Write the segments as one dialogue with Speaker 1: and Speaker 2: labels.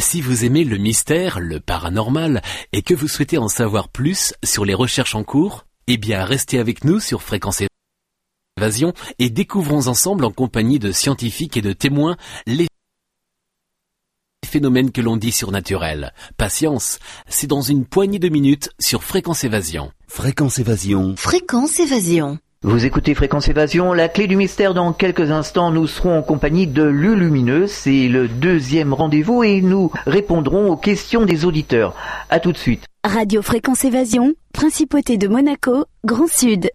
Speaker 1: Si vous aimez le mystère, le paranormal, et que vous souhaitez en savoir plus sur les recherches en cours, eh bien restez avec nous sur Fréquence Évasion et découvrons ensemble en compagnie de scientifiques et de témoins les phénomènes que l'on dit surnaturels. Patience, c'est dans une poignée de minutes sur Fréquence Évasion.
Speaker 2: Fréquence Évasion.
Speaker 3: Fréquence Évasion.
Speaker 4: Vous écoutez Fréquence Évasion, la clé du mystère dans quelques instants, nous serons en compagnie de Lulumineuse, c'est le deuxième rendez-vous et nous répondrons aux questions des auditeurs. À tout de suite.
Speaker 3: Radio Fréquence Évasion, Principauté de Monaco, Grand Sud.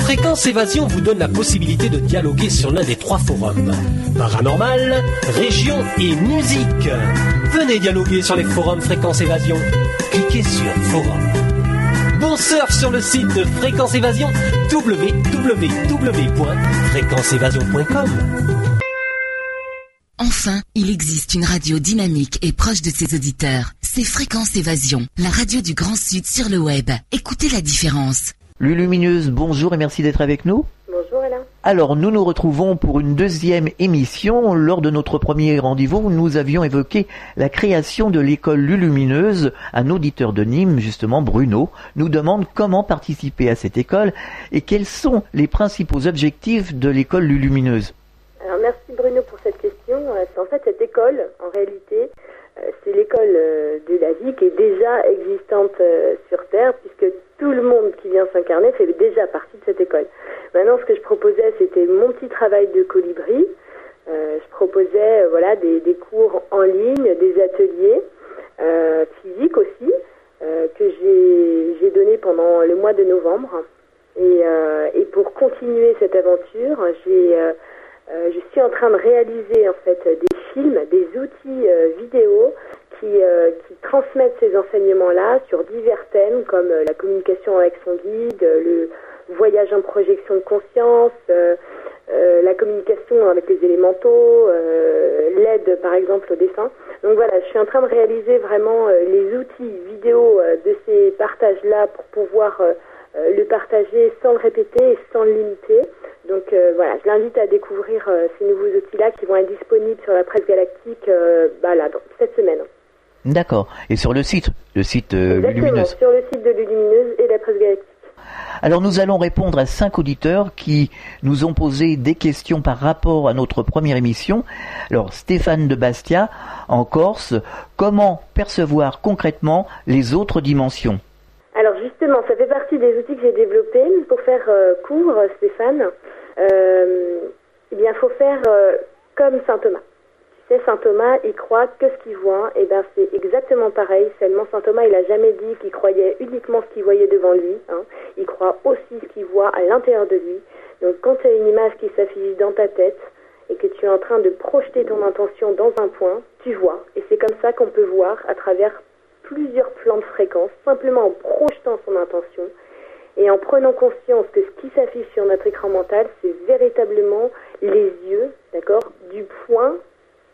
Speaker 5: Fréquence Évasion vous donne la possibilité de dialoguer sur l'un des trois forums. Paranormal, région et musique. Venez dialoguer sur les forums Fréquence Évasion. Cliquez sur Forum. Bon surf sur le site de Fréquence Évasion www.fréquenceévasion.com.
Speaker 3: Enfin, il existe une radio dynamique et proche de ses auditeurs. C'est Fréquence Évasion, la radio du Grand Sud sur le web. Écoutez la différence.
Speaker 4: Lulumineuse, bonjour et merci d'être avec nous. Alors, nous nous retrouvons pour une deuxième émission. Lors de notre premier rendez-vous, nous avions évoqué la création de l'école Lulumineuse. Un auditeur de Nîmes, justement Bruno, nous demande comment participer à cette école et quels sont les principaux objectifs de l'école Lulumineuse.
Speaker 6: Alors merci Bruno pour cette question. Euh, En fait, cette école, en réalité, c'est l'école euh, de la vie qui est déjà existante euh, sur Terre, puisque tout le monde qui vient s'incarner fait déjà partie de cette école. Maintenant, ce que je proposais, c'était mon petit travail de colibri. Euh, je proposais, euh, voilà, des, cours en ligne, des ateliers euh, physiques aussi, euh, que j'ai donné pendant le mois de novembre. Et, euh, pour continuer cette aventure, euh, euh, je suis en train de réaliser en fait des des outils euh, vidéo qui, euh, qui transmettent ces enseignements-là sur divers thèmes comme euh, la communication avec son guide, le voyage en projection de conscience, la communication avec les élémentaux, l'aide par exemple au dessin. Donc voilà, je suis en train de réaliser vraiment les outils vidéo de ces partages-là pour pouvoir le partager sans le répéter et sans le limiter. Donc euh, voilà, je l'invite à découvrir euh, ces nouveaux outils-là qui vont être disponibles sur la presse galactique euh, bah, là, cette semaine.
Speaker 4: D'accord. Et sur le site, le site euh,
Speaker 6: Exactement,
Speaker 4: Lulumineuse.
Speaker 6: sur le site de Lumineuse et la presse galactique.
Speaker 4: Alors nous allons répondre à cinq auditeurs qui nous ont posé des questions par rapport à notre première émission. Alors Stéphane de Bastia, en Corse, comment percevoir concrètement les autres dimensions?
Speaker 6: Justement, ça fait partie des outils que j'ai développés pour faire euh, court, Stéphane. Euh, eh bien, faut faire euh, comme saint Thomas. Tu sais, saint Thomas, il croit que ce qu'il voit. Ben, c'est exactement pareil. Seulement, saint Thomas, il a jamais dit qu'il croyait uniquement ce qu'il voyait devant lui. hein. Il croit aussi ce qu'il voit à l'intérieur de lui. Donc, quand tu as une image qui s'affiche dans ta tête et que tu es en train de projeter ton intention dans un point, tu vois. Et c'est comme ça qu'on peut voir à travers plusieurs plans de fréquence, simplement en projetant son intention et en prenant conscience que ce qui s'affiche sur notre écran mental, c'est véritablement les yeux, d'accord, du point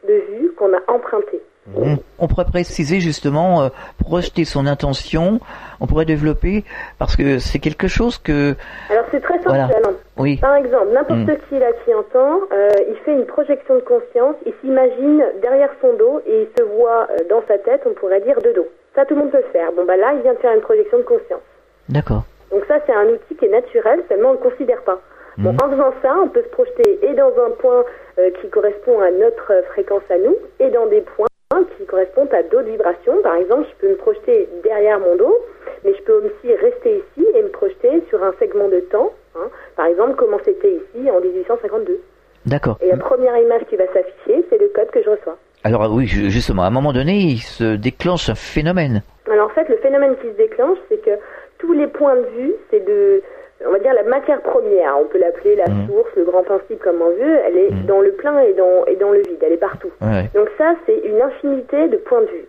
Speaker 6: de vue qu'on a emprunté.
Speaker 4: on, on pourrait préciser justement euh, projeter son intention, on pourrait développer parce que c'est quelque chose que
Speaker 6: Alors c'est très simple,
Speaker 4: Voilà.
Speaker 6: Alain.
Speaker 4: oui,
Speaker 6: Par exemple, n'importe
Speaker 4: Mm.
Speaker 6: qui là qui entend, euh, il fait une projection de conscience, il s'imagine derrière son dos et il se voit euh, dans sa tête, on pourrait dire de dos. Ça, tout le monde peut le faire. Bon, bah là, il vient de faire une projection de conscience.
Speaker 4: d'accord.
Speaker 6: Donc ça, c'est un outil qui est naturel, seulement on ne le considère pas. Bon,
Speaker 4: Mhm.
Speaker 6: en faisant ça, on peut se projeter et dans un point euh, qui correspond à notre euh, fréquence à nous, et dans des points qui correspondent à d'autres vibrations. Par exemple, je peux me projeter derrière mon dos, mais je peux aussi rester ici et me projeter sur un segment de temps. hein. Par exemple, comment c'était ici en 1852.
Speaker 4: D'accord.
Speaker 6: Et la première image qui va s'afficher, c'est le code que je reçois.
Speaker 4: Alors oui, ju- justement, à un moment donné, il se déclenche un phénomène.
Speaker 6: Alors en fait, le phénomène qui se déclenche, c'est que tous les points de vue, c'est de, on va dire la matière première, on peut l'appeler la
Speaker 4: Mhm.
Speaker 6: source, le grand principe comme on veut, elle est
Speaker 4: Mhm.
Speaker 6: dans le plein et dans, et dans le vide, elle est partout.
Speaker 4: Ouais.
Speaker 6: Donc ça, c'est une infinité de points de vue.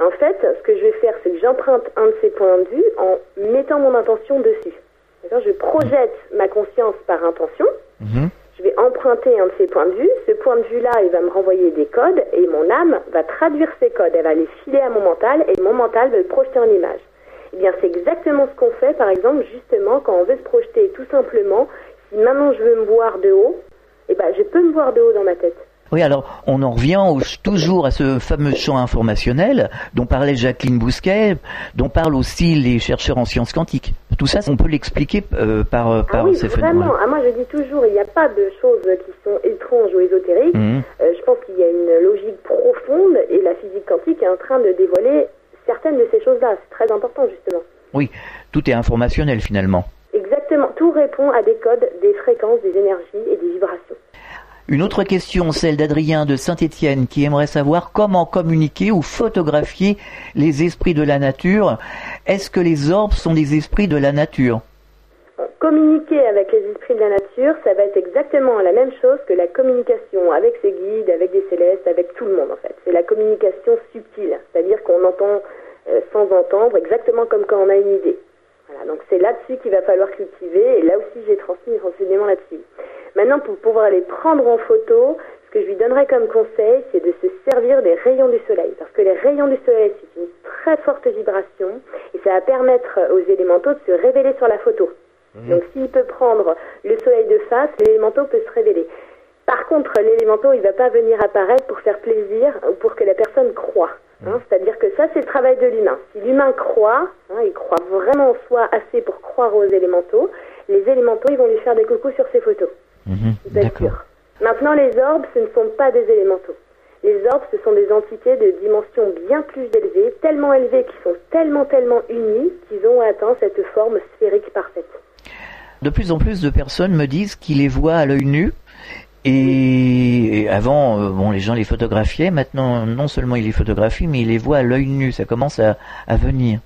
Speaker 6: En fait, ce que je vais faire, c'est que j'emprunte un de ces points de vue en mettant mon intention dessus. Je projette ma conscience par intention,
Speaker 4: Mhm.
Speaker 6: Je vais emprunter un de ces points de vue. Ce point de vue-là, il va me renvoyer des codes et mon âme va traduire ces codes. Elle va les filer à mon mental et mon mental va le projeter en image. Eh bien, c'est exactement ce qu'on fait, par exemple, justement, quand on veut se projeter tout simplement. Si maintenant je veux me voir de haut, eh ben, je peux me voir de haut dans ma tête.
Speaker 4: Oui, alors on en revient toujours à ce fameux champ informationnel dont parlait Jacqueline Bousquet, dont parlent aussi les chercheurs en sciences quantiques. Tout ça, on peut l'expliquer euh, par, euh, par
Speaker 6: ah oui,
Speaker 4: ces
Speaker 6: vraiment. Ah, moi, je dis toujours, il n'y a pas de choses qui sont étranges ou ésotériques.
Speaker 4: Mhm.
Speaker 6: Euh, je pense qu'il y a une logique profonde et la physique quantique est en train de dévoiler certaines de ces choses-là. C'est très important, justement.
Speaker 4: Oui, tout est informationnel finalement.
Speaker 6: Exactement. Tout répond à des codes, des fréquences, des énergies et des vibrations.
Speaker 4: Une autre question, celle d'Adrien de Saint-Étienne, qui aimerait savoir comment communiquer ou photographier les esprits de la nature. Est-ce que les orbes sont des esprits de la nature?
Speaker 6: Communiquer avec les esprits de la nature, ça va être exactement la même chose que la communication avec ses guides, avec des célestes, avec tout le monde en fait. C'est la communication subtile, c'est-à-dire qu'on entend euh, sans entendre, exactement comme quand on a une idée. Donc c'est là-dessus qu'il va falloir cultiver, et là aussi j'ai transmis renseignements là-dessus. Maintenant, pour pouvoir les prendre en photo, ce que je lui donnerais comme conseil, c'est de se servir des rayons du soleil. Parce que les rayons du soleil, c'est une très forte vibration et ça va permettre aux élémentaux de se révéler sur la photo.
Speaker 4: Mhm.
Speaker 6: Donc s'il peut prendre le soleil de face, l'élémental peut se révéler. Par contre, l'élémental, il ne va pas venir apparaître pour faire plaisir ou pour que la personne croie. hein. C'est-à-dire que ça, c'est le travail de l'humain. Si l'humain croit, hein, il croit vraiment en soi assez pour croire aux élémentaux, les élémentaux, ils vont lui faire des coucous sur ses photos.
Speaker 4: Mhm, D'accord.
Speaker 6: Maintenant, les orbes, ce ne sont pas des élémentaux. Les orbes, ce sont des entités de dimension bien plus élevée, tellement élevées qu'ils sont tellement, tellement unis qu'ils ont atteint cette forme sphérique parfaite.
Speaker 4: De plus en plus de personnes me disent qu'ils les voient à l'œil nu. Et, avant, euh, bon, les gens les photographiaient. Maintenant, non seulement ils les photographient, mais ils les voient à l'œil nu. Ça commence à, à venir.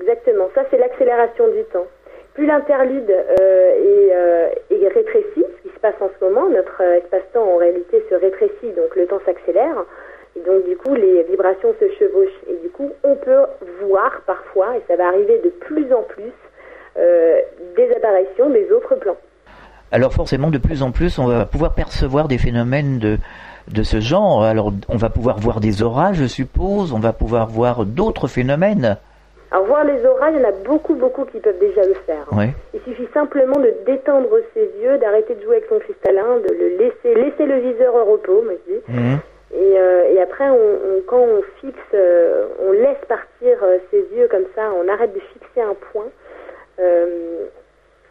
Speaker 6: Exactement, ça c'est l'accélération du temps. Plus l'interlude euh, est, euh, est rétréci, se passe en ce moment, notre euh, espace-temps en réalité se rétrécit, donc le temps s'accélère, et donc du coup les vibrations se chevauchent, et du coup on peut voir parfois, et ça va arriver de plus en plus, euh, des apparitions des autres plans.
Speaker 4: Alors forcément, de plus en plus, on va pouvoir percevoir des phénomènes de, de ce genre. Alors, on va pouvoir voir des orages, je suppose. On va pouvoir voir d'autres phénomènes.
Speaker 6: Alors voir les auras, il y en a beaucoup, beaucoup qui peuvent déjà le faire.
Speaker 4: Ouais.
Speaker 6: Il suffit simplement de détendre ses yeux, d'arrêter de jouer avec son cristallin, de le laisser, laisser le viseur au repos, moi je dis.
Speaker 4: Mhm.
Speaker 6: Et, euh, et après, on, on- quand on fixe, euh, on laisse partir euh, ses yeux comme ça, on arrête de fixer un point,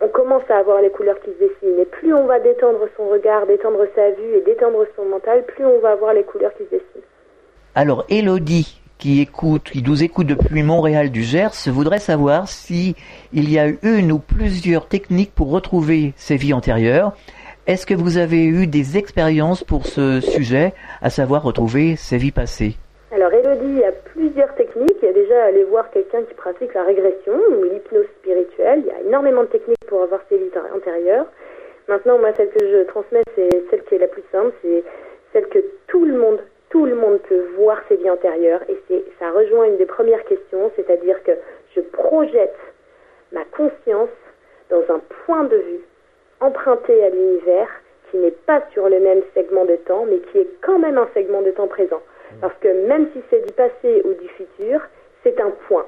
Speaker 6: on commence à avoir les couleurs qui se dessinent. Et plus on va détendre son regard, détendre sa vue et détendre son mental, plus on va avoir les couleurs qui se dessinent.
Speaker 4: Alors, Elodie, qui écoute, qui nous écoute depuis Montréal du Gers, voudrait savoir si il y a une ou plusieurs techniques pour retrouver ses vies antérieures. Est-ce que vous avez eu des expériences pour ce sujet, à savoir retrouver ses vies passées?
Speaker 6: Alors, Elodie, il y a plusieurs techniques. Il y a déjà aller voir quelqu'un qui pratique la régression ou l'hypnose spirituelle. Il y a énormément de techniques pour avoir ses vies antérieures. Maintenant, moi, celle que je transmets, c'est celle qui est la plus simple. C'est celle que tout le monde, tout le monde peut voir ses vies antérieures. Et c'est, ça rejoint une des premières questions, c'est-à-dire que je projette ma conscience dans un point de vue emprunté à l'univers qui n'est pas sur le même segment de temps, mais qui est quand même un segment de temps présent. Parce que même si c'est du passé ou du futur, c'est un point.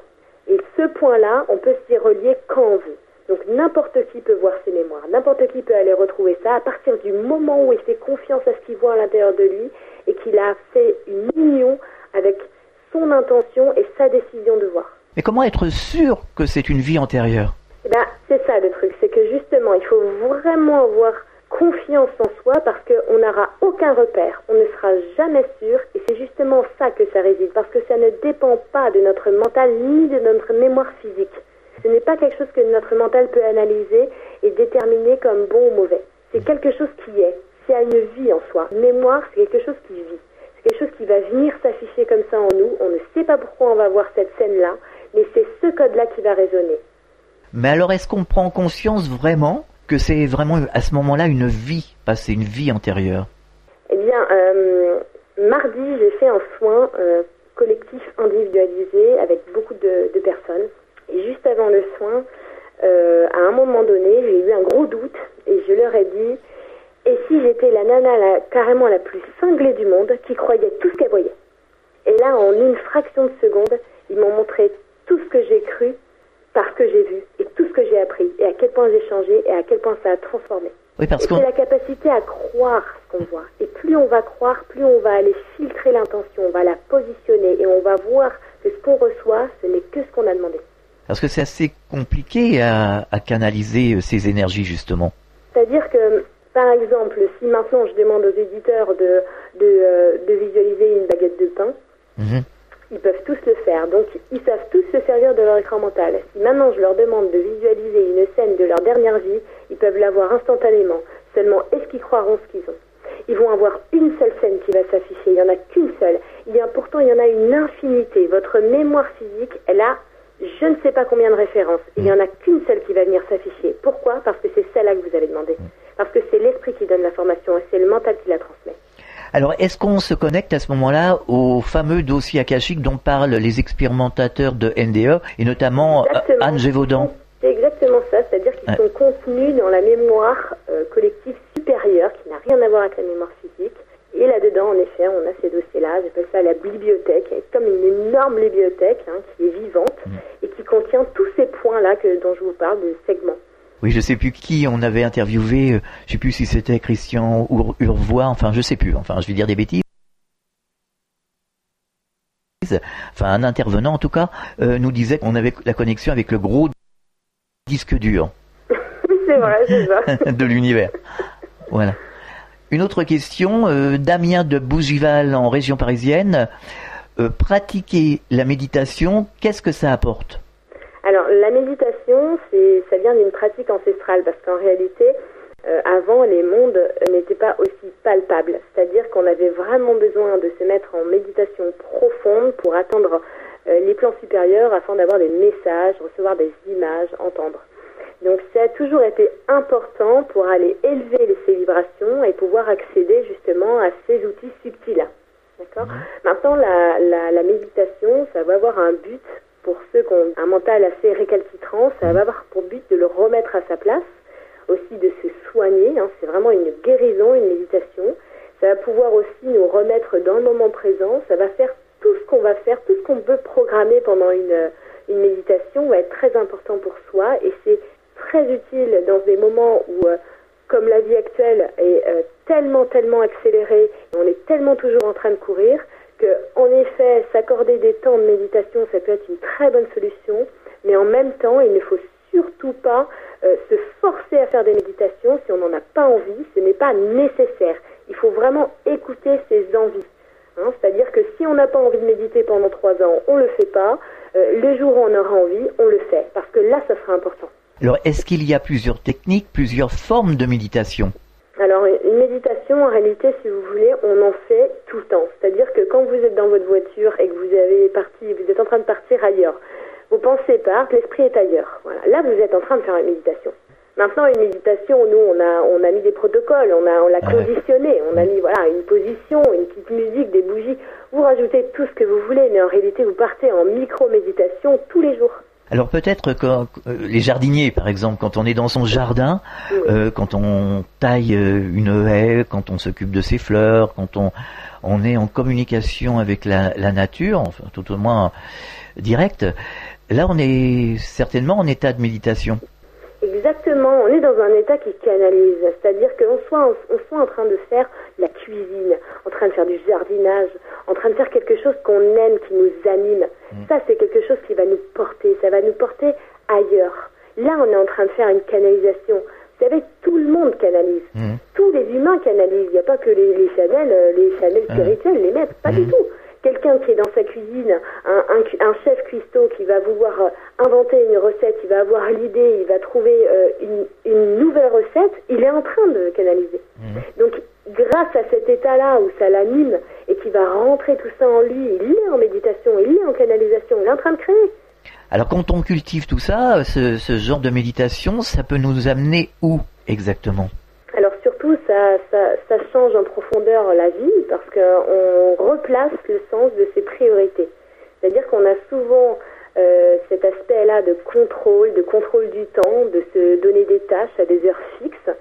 Speaker 6: Et ce point-là, on peut s'y relier quand on veut. Donc n'importe qui peut voir ses mémoires, n'importe qui peut aller retrouver ça à partir du moment où il fait confiance à ce qu'il voit à l'intérieur de lui et qu'il a fait une union avec son intention et sa décision de voir.
Speaker 4: Mais comment être sûr que c'est une vie antérieure?
Speaker 6: Eh ben, c'est ça le truc, c'est que justement, il faut vraiment avoir confiance en soi parce qu'on n'aura aucun repère, on ne sera jamais sûr et c'est justement ça que ça réside parce que ça ne dépend pas de notre mental ni de notre mémoire physique. Ce n'est pas quelque chose que notre mental peut analyser et déterminer comme bon ou mauvais. C'est quelque chose qui est, qui a une vie en soi. Mémoire, c'est quelque chose qui vit. C'est quelque chose qui va venir s'afficher comme ça en nous. On ne sait pas pourquoi on va voir cette scène-là, mais c'est ce code-là qui va résonner.
Speaker 4: Mais alors, est-ce qu'on prend conscience vraiment que c'est vraiment à ce moment-là une vie passée, une vie antérieure?
Speaker 6: Eh bien, euh, mardi, j'ai fait un soin euh, collectif individualisé avec beaucoup de, de personnes. Et juste avant le soin, euh, à un moment donné, j'ai eu un gros doute et je leur ai dit Et si j'étais la nana la- carrément la plus cinglée du monde qui croyait tout ce qu'elle voyait? Et là, en une fraction de seconde, ils m'ont montré tout ce que j'ai cru parce que j'ai vu et tout ce que j'ai appris et à quel point j'ai changé et à quel point ça a transformé.
Speaker 4: Oui, parce
Speaker 6: c'est la capacité à croire ce qu'on voit. Et plus on va croire, plus on va aller filtrer l'intention, on va la positionner et on va voir que ce qu'on reçoit, ce n'est que ce qu'on a demandé.
Speaker 4: Parce que c'est assez compliqué à, canaliser euh, ces énergies, justement.
Speaker 6: C'est-à-dire que, par exemple, si maintenant je demande aux éditeurs de, de, euh, visualiser une baguette de pain, mhm. ils peuvent tous le faire. Donc, ils savent tous se servir de leur écran mental. Si maintenant je leur demande de visualiser une scène de leur dernière vie, ils peuvent l'avoir instantanément. Seulement, est-ce qu'ils croiront ce qu'ils ont? Ils vont avoir une seule scène qui va s'afficher. Il n'y en a qu'une seule. A, pourtant, il y en a une infinité. Votre mémoire physique, elle a je ne sais pas combien de références. Il n'y en a qu'une seule qui va venir s'afficher. Pourquoi? Parce que c'est celle-là que vous avez demandé. Parce que c'est l'esprit qui donne l'information et c'est le mental qui la transmet.
Speaker 4: Alors, est-ce qu'on se connecte à ce moment-là au fameux dossier akashique dont parlent les expérimentateurs de NDE et notamment euh, Anne Gévaudan?
Speaker 6: C'est exactement ça, c'est-à-dire qu'ils sont contenus dans la mémoire euh, collective supérieure qui n'a rien à voir avec la mémoire et là-dedans, en effet, on a ces dossiers-là, j'appelle ça la bibliothèque, comme une énorme bibliothèque hein, qui est vivante et qui contient tous ces points-là dont je vous parle, de segments.
Speaker 4: Oui, je sais plus qui on avait interviewé, euh, je sais plus si c'était Christian Urvois, enfin je sais plus, enfin je vais dire des bêtises. Enfin un intervenant en tout cas euh, nous disait qu'on avait la connexion avec le gros disque dur.
Speaker 6: c'est vrai, c'est ça.
Speaker 4: de l'univers. Voilà. Une autre question, euh, Damien de Bougival en région parisienne. Euh, pratiquer la méditation, qu'est-ce que ça apporte?
Speaker 6: Alors la méditation, ça vient d'une pratique ancestrale parce qu'en réalité, euh, avant, les mondes n'étaient pas aussi palpables. C'est-à-dire qu'on avait vraiment besoin de se mettre en méditation profonde pour atteindre les plans supérieurs afin d'avoir des messages, recevoir des images, entendre. Donc ça a toujours été important pour aller élever ces vibrations et pouvoir accéder justement à ces outils subtils. D'accord mhm. Maintenant, la, la, la, méditation, ça va avoir un but pour ceux qui ont un mental assez récalcitrant, ça va avoir pour but de le remettre à sa place, aussi de se soigner. Hein, c'est vraiment une guérison, une méditation. Ça va pouvoir aussi nous remettre dans le moment présent. Ça va faire tout ce qu'on va faire, tout ce qu'on peut programmer pendant une, une méditation va être très important pour soi et c'est très utile dans des moments où, euh, comme la vie actuelle est euh, tellement, tellement accélérée, on est tellement toujours en train de courir, que, en effet, s'accorder des temps de méditation, ça peut être une très bonne solution, mais en même temps, il ne faut surtout pas euh, se forcer à faire des méditations si on n'en a pas envie, ce n'est pas nécessaire. Il faut vraiment écouter ses envies. Hein. C'est-à-dire que si on n'a pas envie de méditer pendant trois ans, on ne le fait pas. le jour où on aura envie, on le fait. Parce que là, ça sera important.
Speaker 4: Alors, est-ce qu'il y a plusieurs techniques, plusieurs formes de méditation
Speaker 6: alors, une méditation, en réalité, si vous voulez, on en fait tout le temps. C'est-à-dire que quand vous êtes dans votre voiture et que vous avez parti, vous êtes en train de partir ailleurs, vous pensez pas que l'esprit est ailleurs. Voilà. Là, vous êtes en train de faire une méditation. Maintenant, une méditation, nous, on a, on a mis des protocoles, on a, on l'a conditionné, on a mis, voilà, une position, une petite musique, des bougies. Vous rajoutez tout ce que vous voulez, mais en réalité, vous partez en micro-méditation tous les jours.
Speaker 4: Alors peut-être que euh, les jardiniers, par exemple, quand on est dans son jardin, euh, quand on taille euh, une haie, quand on s'occupe de ses fleurs, quand on, est en communication avec la, la nature, enfin tout au moins direct, là on est certainement en état de méditation.
Speaker 6: Exactement, on est dans un état qui canalise, c'est-à-dire qu'on soit, on soit en train de faire la cuisine, en train de faire du jardinage, en train de faire quelque chose qu'on aime, qui nous anime. Mm. Ça, c'est quelque chose qui va nous porter, ça va nous porter ailleurs. Là, on est en train de faire une canalisation. Vous savez, tout le monde canalise. Mm. Tous les humains canalisent. Il n'y a pas que les, les Chanel, euh, les Chanel spirituels, les maîtres, pas du mm. tout quelqu'un qui est dans sa cuisine, un, un, chef cuistot qui va vouloir euh, inventer une recette, il va avoir l'idée, il va trouver euh, une, une, nouvelle recette, il est en train de canaliser. Donc, grâce à cet état-là où ça l'anime et qui va rentrer tout ça en lui, il est en méditation, il est en canalisation, il est en train de créer.
Speaker 4: Alors, quand on cultive tout ça, ce, ce genre de méditation, ça peut nous amener où exactement?
Speaker 6: Alors surtout, ça, ça, ça, change en profondeur la vie parce qu'on replace le sens de ses priorités. C'est-à-dire qu'on a souvent euh, cet aspect-là de contrôle, de contrôle du temps, de se donner des tâches à des heures fixes,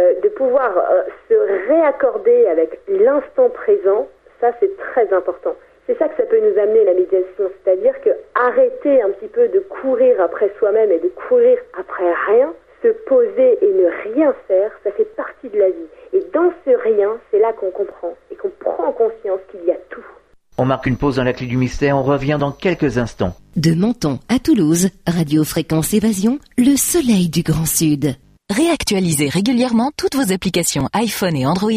Speaker 6: euh, de pouvoir euh, se réaccorder avec l'instant présent, ça c'est très important. C'est ça que ça peut nous amener la méditation, c'est-à-dire que arrêter un petit peu de courir après soi-même et de courir après rien, se poser et ne rien faire, ça fait partie comprend et qu'on prend conscience qu'il y a tout.
Speaker 4: On marque une pause dans la clé du mystère, on revient dans quelques instants.
Speaker 3: De Menton à Toulouse, Radio Fréquence Évasion, le soleil du Grand Sud. Réactualisez régulièrement toutes vos applications iPhone et Android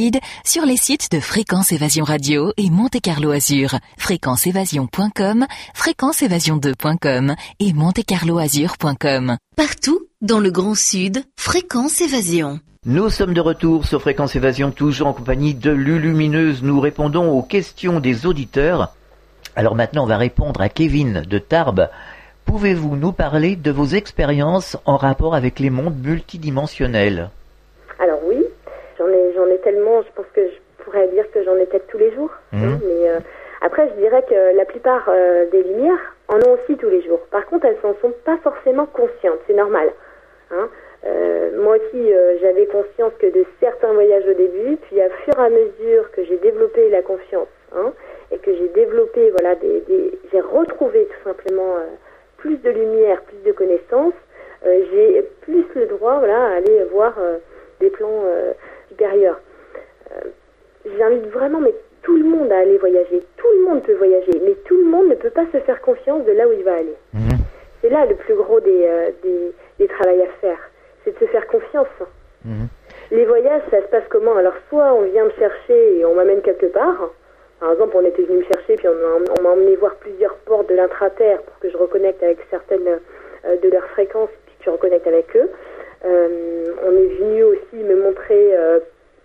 Speaker 3: sur les sites de Fréquence Évasion Radio et Monte Carlo Azur, fréquenceévasion.com, fréquenceévasion2.com et montecarloazur.com. Partout dans le Grand Sud, Fréquence Évasion.
Speaker 4: Nous sommes de retour sur Fréquence Évasion, toujours en compagnie de Lulumineuse. Nous répondons aux questions des auditeurs. Alors maintenant, on va répondre à Kevin de Tarbes. Pouvez-vous nous parler de vos expériences en rapport avec les mondes multidimensionnels?
Speaker 6: Alors oui, j'en ai, j'en ai tellement, je pense que je pourrais dire que j'en ai peut-être tous les jours. Hein, mais euh, après, je dirais que la plupart euh, des lumières en ont aussi tous les jours. Par contre, elles n'en sont pas forcément conscientes, c'est normal. hein. Euh, moi aussi, j'avais conscience que de certains voyages au début, puis à fur et à mesure que j'ai développé la confiance hein, et que j'ai développé, voilà, des, des- j'ai retrouvé tout simplement plus de lumière, plus de connaissances, euh, j'ai plus le droit, voilà, à aller voir euh, des plans euh, supérieurs. J'invite vraiment, mais tout le monde à aller voyager. Tout le monde peut voyager, mais tout le monde ne peut pas se faire confiance de là où il va aller.
Speaker 4: Mhm.
Speaker 6: C'est là le plus gros des, des, des travails à faire. C'est de se faire confiance.
Speaker 4: Mhm.
Speaker 6: Les voyages, ça se passe comment? Alors, soit on vient me chercher et on m'amène quelque part. Par exemple, on était venu me chercher, puis on m'a- emmené voir plusieurs ports de l'intraterre pour que je reconnecte avec certaines euh, de leurs fréquences, puis que je reconnecte avec eux. Euh, on est venu aussi me montrer euh,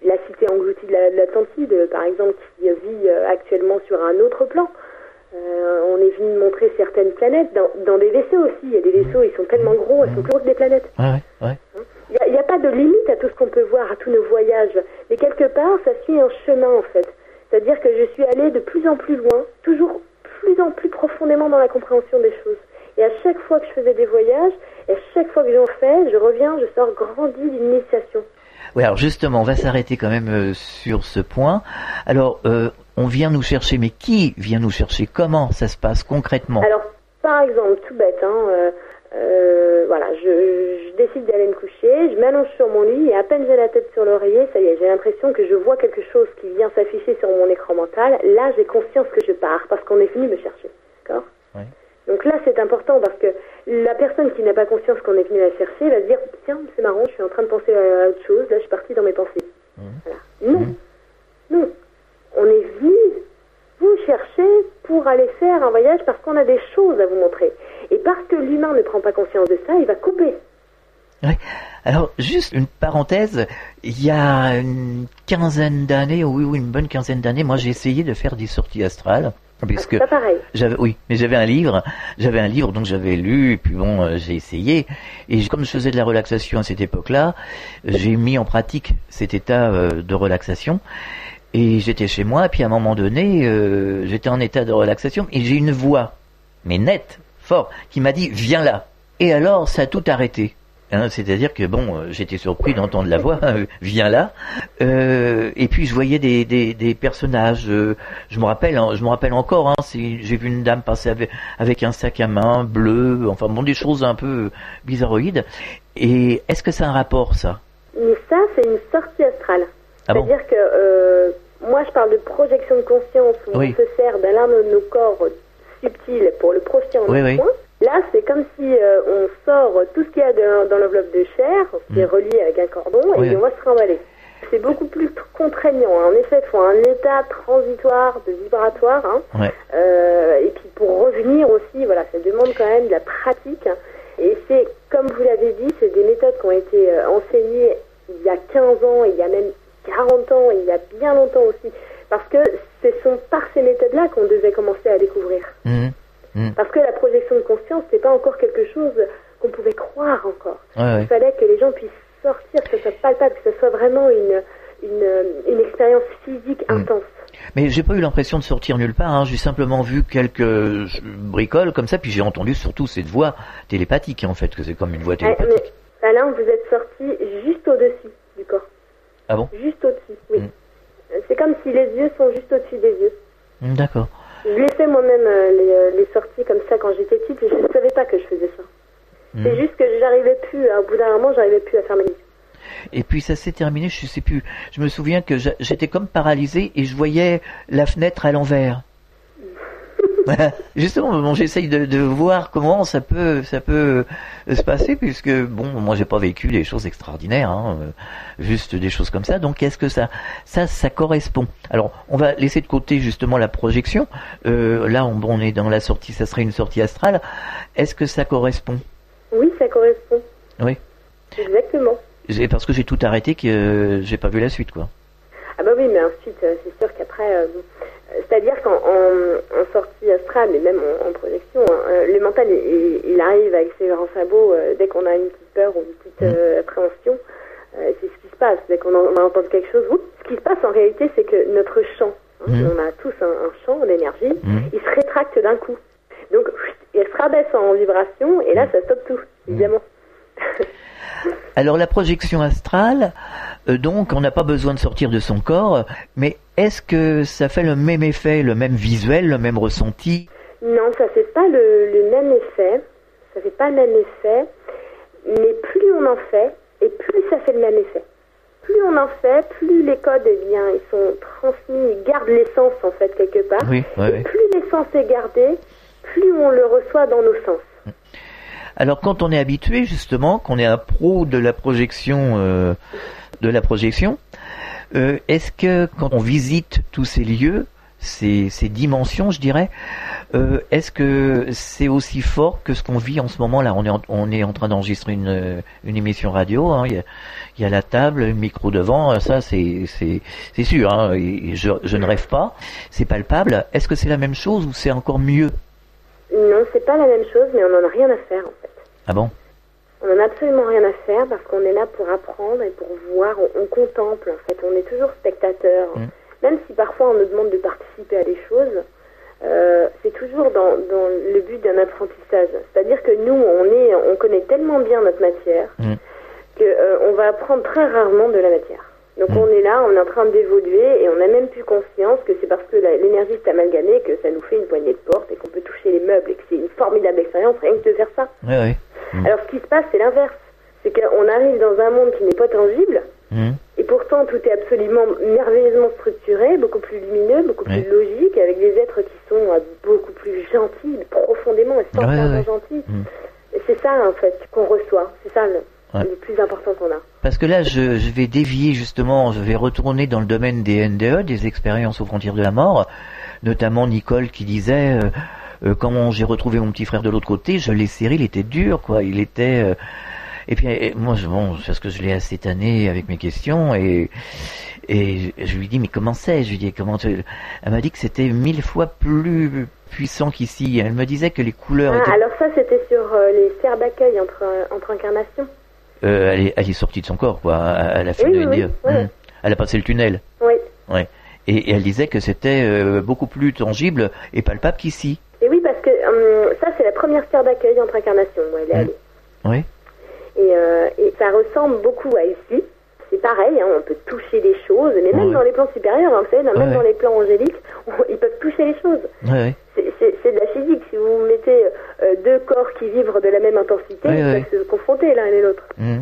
Speaker 6: la cité engloutie de la- de l'Atlantide, par exemple, qui vit euh, actuellement sur un autre plan. On est venu me montrer certaines planètes dans, dans des vaisseaux aussi. Il y a des vaisseaux, ils sont tellement gros, ils sont plus gros que des planètes.
Speaker 4: Ouais, ouais, ouais.
Speaker 6: Il n'y a, a pas de limite à tout ce qu'on peut voir, à tous nos voyages. Mais quelque part, ça suit un chemin en fait. C'est-à-dire que je suis allée de plus en plus loin, toujours plus en plus profondément dans la compréhension des choses. Et à chaque fois que je faisais des voyages, et à chaque fois que j'en fais, je reviens, je sors grandi d'une initiation.
Speaker 4: Oui, alors justement, on va s'arrêter quand même euh, sur ce point. Alors, euh, on vient nous chercher, mais qui vient nous chercher? Comment ça se passe concrètement?
Speaker 6: Alors, par exemple, tout bête, hein, euh, euh, voilà, je, je décide d'aller me coucher, je m'allonge sur mon lit et à peine j'ai la tête sur l'oreiller, ça y est, j'ai l'impression que je vois quelque chose qui vient s'afficher sur mon écran mental. Là, j'ai conscience que je pars parce qu'on est venu me chercher. D'accord? Donc là, c'est important parce que la personne qui n'a pas conscience qu'on est venu la chercher va se dire Tiens, c'est marrant, je suis en train de penser à autre chose, là, je suis partie dans mes pensées. Voilà. Non, non. On est venu vous chercher pour aller faire un voyage parce qu'on a des choses à vous montrer. Et parce que l'humain ne prend pas conscience de ça, il va couper.
Speaker 4: Ouais. Alors, juste une parenthèse, il y a une quinzaine d'années, oui, oui, une bonne quinzaine d'années, moi j'ai essayé de faire des sorties astrales. Parce que
Speaker 6: pas pareil.
Speaker 4: j'avais, oui, mais j'avais un livre, j'avais un livre donc j'avais lu, et puis bon, euh, j'ai essayé, et comme je faisais de la relaxation à cette époque-là, j'ai mis en pratique cet état euh, de relaxation, et j'étais chez moi, puis à un moment donné, euh, j'étais en état de relaxation, et j'ai une voix, mais nette, fort, qui m'a dit viens là. Et alors ça a tout arrêté. Hein, C'est-à-dire que bon, euh, j'étais surpris d'entendre la voix, euh, viens là. Et puis je voyais des, des, personnages. je me rappelle, hein, je me rappelle encore. Hein, j'ai vu une dame passer avec, avec un sac à main bleu. Enfin bon, des choses un peu bizarroïdes. Et est-ce que c'est un rapport ça?
Speaker 6: Mais ça, c'est une sortie astrale.
Speaker 4: Ah bon
Speaker 6: C'est-à-dire que euh, moi, je parle de projection de conscience où
Speaker 4: Oui.
Speaker 6: on se sert d'un l'un de nos corps subtils pour le projeter en
Speaker 4: Oui,
Speaker 6: un
Speaker 4: oui.
Speaker 6: point. Là, c'est comme si euh, on sort tout ce qu'il y a de- dans l'enveloppe de chair, qui est
Speaker 4: Mm.
Speaker 6: relié avec un cordon, et on va se trimballer. C'est beaucoup plus contraignant. hein. En effet, il faut un état transitoire, de vibratoire. hein.
Speaker 4: Ouais.
Speaker 6: Euh, et puis pour revenir aussi, voilà, ça demande quand même de la pratique. hein. Et c'est, comme vous l'avez dit, c'est des méthodes qui ont été euh, enseignées il y a 15 ans, il y a même 40 ans, il y a bien longtemps aussi. Parce que ce sont par ces méthodes-là qu'on devait commencer à découvrir.
Speaker 4: Mhm. Mhm.
Speaker 6: Parce que la projection de conscience, c'est pas encore quelque chose qu'on pouvait croire encore.
Speaker 4: Ouais, ouais.
Speaker 6: Il fallait que les gens puissent sortir, que ce soit palpable, que ce soit vraiment une, une, une expérience physique
Speaker 4: Mm.
Speaker 6: intense.
Speaker 4: Mais j'ai pas eu l'impression de sortir nulle part. Hein. J'ai simplement vu quelques bricoles comme ça, puis j'ai entendu surtout cette voix télépathique en fait, que c'est comme une voix
Speaker 6: Eh, mais
Speaker 4: télépathique.
Speaker 6: Alain, vous êtes sorti juste au-dessus du corps.
Speaker 4: Ah bon
Speaker 6: Juste au-dessus, oui.
Speaker 4: Mm.
Speaker 6: C'est comme si les yeux sont juste au-dessus des yeux.
Speaker 4: Hmm, D'accord.
Speaker 6: Je l'ai fait moi-même, euh, les, euh, les sorties comme ça quand j'étais petite, et je ne savais pas que je faisais ça.
Speaker 4: Hmm.
Speaker 6: C'est juste que j'arrivais plus, à- au bout d'un moment, j'arrivais plus à fermer les yeux.
Speaker 4: Et puis ça s'est terminé, je sais plus. Je me souviens que j'étais comme paralysé et je voyais la fenêtre à l'envers. Justement, bon, j'essaye de, de, voir comment ça peut, ça peut se passer, puisque bon, moi j'ai pas vécu des choses extraordinaires, hein, euh, juste des choses comme ça. Donc, est-ce que ça, ça, ça correspond? Alors, on va laisser de côté justement la projection. Euh, là, on, on est dans la sortie, ça serait une sortie astrale. Est-ce que ça correspond?
Speaker 6: Oui, ça correspond.
Speaker 4: Oui.
Speaker 6: Exactement.
Speaker 4: Parce que j'ai tout arrêté, que j'ai pas vu la suite, quoi.
Speaker 6: Ah bah oui, mais ensuite, euh, c'est sûr qu'après, euh, astrale, et même en, projection, hein, euh, le mental, il, arrive avec ses grands sabots dès qu'on a une petite peur ou une petite mmh. appréhension. c'est ce qui se passe. Dès qu'on entend quelque chose, ce qui se passe en réalité, c'est que notre champ, hein, mmh. on a tous un, champ d'énergie, mmh. il se rétracte d'un coup. Donc, il se rabaisse en vibration, et là, ça stoppe tout, évidemment.
Speaker 4: Alors la projection astrale, euh, donc on n'a pas besoin de sortir de son corps, mais est-ce que ça fait le même effet, le même visuel, le même ressenti?
Speaker 6: Non, ça fait pas le, même effet. Ça fait pas le même effet, mais plus on en fait, et plus ça fait le même effet. Plus on en fait, plus les codes, eh bien, ils sont transmis, ils gardent l'essence en fait quelque part.
Speaker 4: et
Speaker 6: plus l'essence est gardée, plus on le reçoit dans nos sens.
Speaker 4: Alors quand on est habitué justement, qu'on est un pro de la projection, euh, de la projection, euh, est-ce que quand on visite tous ces lieux, ces, dimensions, je dirais, euh, est-ce que c'est aussi fort que ce qu'on vit en ce moment là on est, en, on est en train d'enregistrer une, émission radio, hein, il, y a, la table, le micro devant, ça c'est c'est sûr, hein, je, je ne rêve pas, c'est palpable. Est-ce que c'est la même chose ou c'est encore mieux?
Speaker 6: Non, c'est pas la même chose, mais on n'en a rien à faire en fait.
Speaker 4: Ah bon?
Speaker 6: On n'en a absolument rien à faire parce qu'on est là pour apprendre et pour voir, on, contemple en fait, on est toujours spectateur. Mm. Même si parfois on nous demande de participer à des choses, euh, c'est toujours dans, le but d'un apprentissage. C'est-à-dire que nous, on, est, on connaît tellement bien notre matière mm. qu'on euh, va apprendre très rarement de la matière. Donc mm. on est là, on est en train d'évoluer et on n'a même plus conscience que c'est parce que l'énergie s'est amalgamée que ça nous fait une poignée de porte et qu'on peut toucher les meubles et que c'est une formidable expérience rien que de faire ça.
Speaker 4: Oui, oui.
Speaker 6: Mm. Alors ce qui se passe, c'est l'inverse. C'est qu'on arrive dans un monde qui n'est pas tangible, mm. et pourtant tout est absolument merveilleusement structuré, beaucoup plus lumineux, beaucoup plus logique, avec des êtres qui sont euh, beaucoup plus gentils, profondément et gentils. Mm. C'est ça en fait qu'on reçoit, c'est ça le, plus important qu'on a.
Speaker 4: Parce que là, je, vais dévier justement, je vais retourner dans le domaine des NDE, des expériences aux frontières de la mort, notamment Nicole qui disait... Euh, euh, quand j'ai retrouvé mon petit frère de l'autre côté, je l'ai serré, il était dur, quoi. Il était. Euh, et puis moi, je, bon, parce que je l'ai assez tanné avec mes questions et et je lui dis mais comment c'est? Je lui dis comment Elle m'a dit que c'était mille fois plus puissant qu'ici. Elle me disait que les couleurs.
Speaker 6: Ah, alors ça, c'était sur euh, les serres d'accueil entre entre incarnations.
Speaker 4: elle, est, elle est sortie de son corps, quoi. Elle a fait de oui, hum. Elle a passé le tunnel.
Speaker 6: Oui.
Speaker 4: Ouais. Et, elle disait que c'était beaucoup plus tangible et palpable qu'ici.
Speaker 6: Hum, ça, c'est la première sphère d'accueil entre incarnations où elle est allée.
Speaker 4: Oui.
Speaker 6: Et, euh, et, ça ressemble beaucoup à ici. C'est pareil, hein, on peut toucher des choses, mais même dans les plans supérieurs, hein, vous savez, même dans les plans angéliques, ils peuvent toucher les choses. C'est de la physique. Si vous mettez euh, deux corps qui vivent de la même intensité, ils peuvent se confronter l'un et l'autre. Mmh.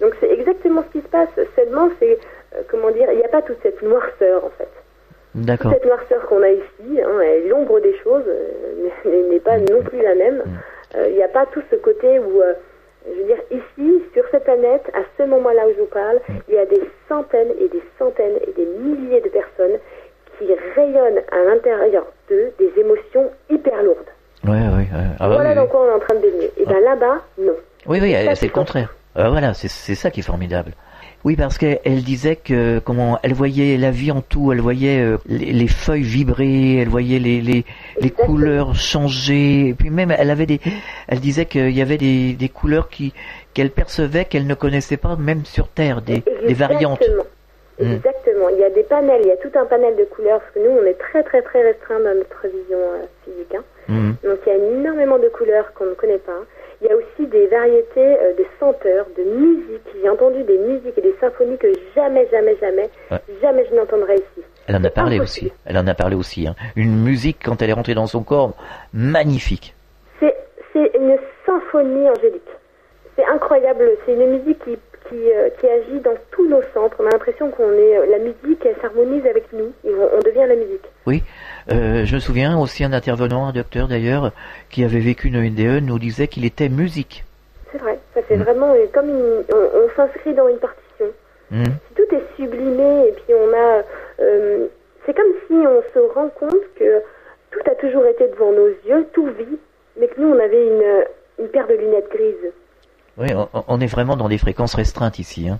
Speaker 6: Donc c'est exactement ce qui se passe. Seulement, c'est, euh, comment dire, il n'y a pas toute cette noirceur, en fait.
Speaker 4: D'accord.
Speaker 6: Cette noirceur qu'on a ici, hein, l'ombre des choses euh, n'est pas non plus la même. Mm. Euh, il n'y a pas tout ce côté où, euh, je veux dire, ici, sur cette planète, à ce moment-là où je vous parle, mm. il y a des centaines et des centaines et des milliers de personnes qui rayonnent à l'intérieur d'eux des émotions hyper lourdes.
Speaker 4: Ouais, ouais,
Speaker 6: ah bah voilà dans quoi on est en train de baigner. Et bien là-bas, non.
Speaker 4: Oui, oui, c'est le contraire. Ah, voilà, c'est ça qui est formidable. Oui, parce qu'elle disait que comment elle voyait la vie en tout, elle voyait euh, les, feuilles vibrer, elle voyait les, les, les couleurs changer, et puis même elle avait des, elle disait qu'il y avait des, des couleurs qui qu'elle percevait qu'elle ne connaissait pas même sur Terre, des, des variantes.
Speaker 6: Hmm. Exactement. Il y a des panels, il y a tout un panel de couleurs, parce que nous, on est très très très restreint dans notre vision euh, physique. Hein. Hmm. Donc il y a énormément de couleurs qu'on ne connaît pas. Il y a aussi des variétés euh, de senteurs, de musique. J'ai entendu des musiques et des symphonies que jamais, jamais, jamais, jamais je n'entendrai ici.
Speaker 4: Elle en a parlé aussi. Elle en a parlé aussi. Hein. Une musique quand elle est rentrée dans son corps, magnifique.
Speaker 6: C'est une symphonie angélique. C'est incroyable. C'est une musique qui, qui, agit dans tous nos centres. On a l'impression qu'on est la musique, elle s'harmonise avec nous. on, devient la musique.
Speaker 4: Oui, je me souviens aussi un intervenant, un docteur d'ailleurs, qui avait vécu une NDE, nous disait qu'il était musique.
Speaker 6: C'est vrai, ça fait mm. vraiment comme on, s'inscrit dans une partition. Mm. Tout est sublimé et puis on a, c'est comme si on se rend compte que tout a toujours été devant nos yeux, tout vit, mais que nous on avait une, une paire de lunettes grises.
Speaker 4: Oui, on, est vraiment dans des fréquences restreintes ici. Hein.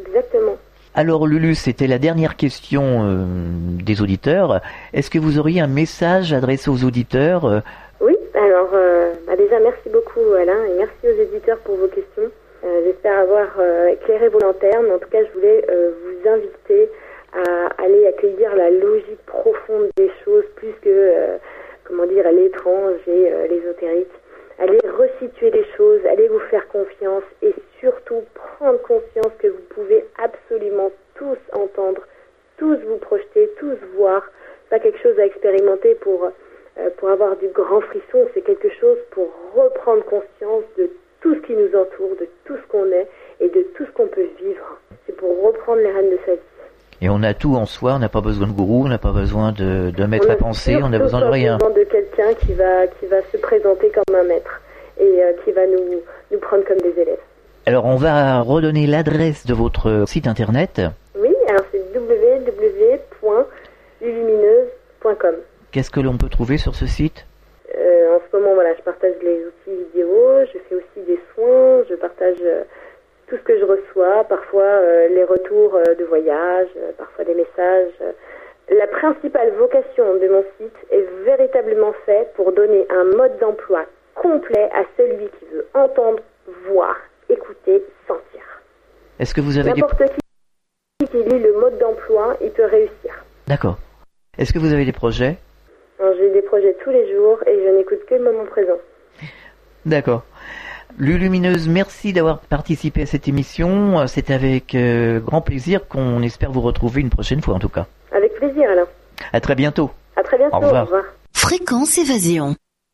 Speaker 6: Exactement.
Speaker 4: Alors Lulu, c'était la dernière question euh, des auditeurs. Est-ce que vous auriez un message adressé aux auditeurs euh?
Speaker 6: Oui, alors euh, bah déjà merci beaucoup Alain et merci aux éditeurs pour vos questions. J'espère avoir éclairé vos lanternes. En tout cas, je voulais vous inviter à aller accueillir la logique profonde des choses plus que, comment dire, l'étrange et l'ésotérique. Allez resituer les choses, allez vous faire confiance et surtout prendre conscience que vous pouvez absolument tous entendre, tous vous projeter, tous voir. Pas quelque chose à expérimenter pour, euh, pour avoir du grand frisson, c'est quelque chose pour reprendre conscience de tout ce qui nous entoure, de tout ce qu'on est et de tout ce qu'on peut vivre. C'est pour reprendre les rênes de sa vie.
Speaker 4: Et on a tout en soi, on n'a pas besoin de gourou, on n'a pas besoin de, de maître à penser, on
Speaker 6: a
Speaker 4: besoin de rien.
Speaker 6: On a besoin de quelqu'un qui va, qui va se présenter comme un maître et euh, qui va nous, nous prendre comme des élèves.
Speaker 4: Alors on va redonner l'adresse de votre site internet.
Speaker 6: Oui, alors c'est www.lulumineuse.com.
Speaker 4: Qu'est-ce que l'on peut trouver sur ce site?
Speaker 6: Euh, En ce moment, voilà, je partage les outils vidéo, je fais aussi des soins, je partage euh, tout ce que je reçois, parfois euh, les retours euh, de voyage, euh, parfois des messages. La principale vocation de mon site est véritablement faite pour donner un mode d'emploi complet à celui qui veut entendre, voir, écouter, sentir.
Speaker 4: Est-ce que vous avez
Speaker 6: N'importe qui qui lit le mode d'emploi, il peut réussir.
Speaker 4: D'accord. Est-ce que vous avez des projets?
Speaker 6: J'ai des projets tous les jours et je n'écoute que le moment présent.
Speaker 4: D'accord. Lulumineuse, merci d'avoir participé à cette émission. C'est avec euh, grand plaisir qu'on espère vous retrouver une prochaine fois en tout cas.
Speaker 6: Avec plaisir alors.
Speaker 4: À très bientôt.
Speaker 6: À très bientôt.
Speaker 4: Au revoir.
Speaker 3: Fréquence évasion.